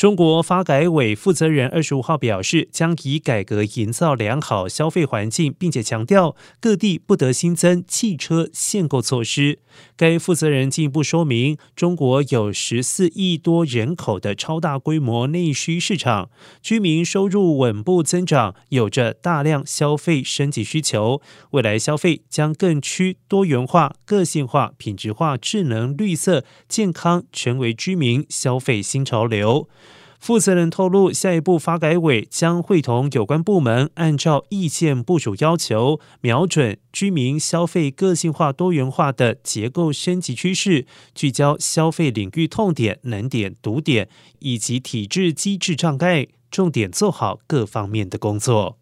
中国发改委负责人二十五号表示，将以改革营造良好消费环境，并且强调各地不得新增汽车限购措施。该负责人进一步说明，中国有十四亿多人口的超大规模内需市场，居民收入稳步增长，有着大量消费升级需求。未来消费将更趋多元化、个性化、品质化、智能、绿色、健康，成为居民消费新潮流。负责人透露，下一步发改委将会同有关部门，按照意见部署要求，瞄准居民消费个性化、多元化的结构升级趋势，聚焦消费领域痛点、难点、堵点以及体制机制障碍，重点做好各方面的工作。